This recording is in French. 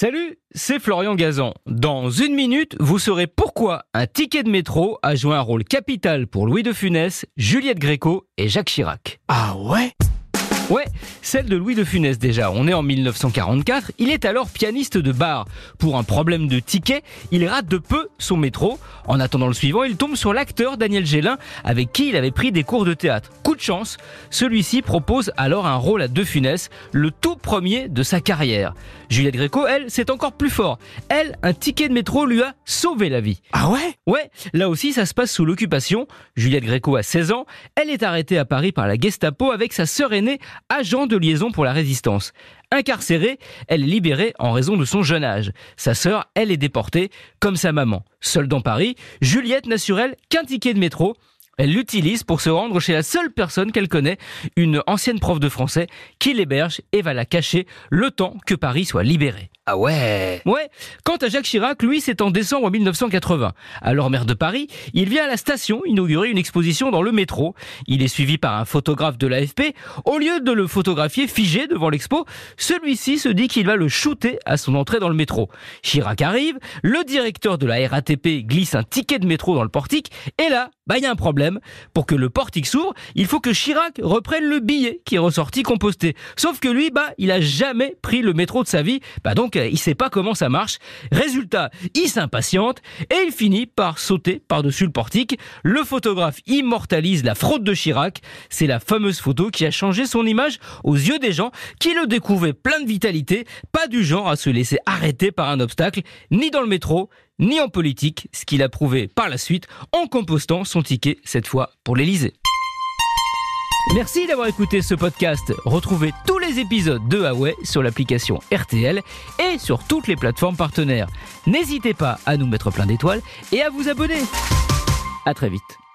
Salut, c'est Florian Gazan. Dans une minute, vous saurez pourquoi un ticket de métro a joué un rôle capital pour Louis de Funès, Juliette Gréco et Jacques Chirac. Ah ouais? Ouais, celle de Louis de Funès déjà. On est en 1944. Il est alors pianiste de bar. Pour un problème de ticket, il rate de peu son métro. En attendant le suivant, il tombe sur l'acteur Daniel Gélin, avec qui il avait pris des cours de théâtre. Coup de chance, celui-ci propose alors un rôle à De Funès, le tout premier de sa carrière. Juliette Gréco, elle, c'est encore plus fort. Elle, un ticket de métro lui a sauvé la vie. Ah ouais? Ouais, là aussi ça se passe sous l'occupation. Juliette Gréco a 16 ans. Elle est arrêtée à Paris par la Gestapo avec sa sœur aînée agent de liaison pour la résistance. Incarcérée, elle est libérée en raison de son jeune âge. Sa sœur, elle est déportée, comme sa maman. Seule dans Paris, Juliette n'a sur elle qu'un ticket de métro. Elle l'utilise pour se rendre chez la seule personne qu'elle connaît, une ancienne prof de français, qui l'héberge et va la cacher le temps que Paris soit libéré. Ah ouais Ouais. Quant à Jacques Chirac, lui, c'est en décembre 1980. Alors maire de Paris, il vient à la station inaugurer une exposition dans le métro. Il est suivi par un photographe de l'AFP. Au lieu de le photographier figé devant l'expo, celui-ci se dit qu'il va le shooter à son entrée dans le métro. Chirac arrive, le directeur de la RATP glisse un ticket de métro dans le portique, et là, bah il y a un problème. Pour que le portique s'ouvre, il faut que Chirac reprenne le billet qui est ressorti composté. Sauf que lui, bah, il a jamais pris le métro de sa vie. Bah donc, il sait pas comment ça marche. Résultat, il s'impatiente et il finit par sauter par-dessus le portique. Le photographe immortalise la fraude de Chirac. C'est la fameuse photo qui a changé son image aux yeux des gens qui le découvraient plein de vitalité, pas du genre à se laisser arrêter par un obstacle, ni dans le métro, ni en politique, ce qu'il a prouvé par la suite en compostant son ticket, cette fois pour l'Elysée. Merci d'avoir écouté ce podcast. Retrouvez tous les épisodes de Huawei sur l'application RTL et sur toutes les plateformes partenaires. N'hésitez pas à nous mettre plein d'étoiles et à vous abonner. À très vite.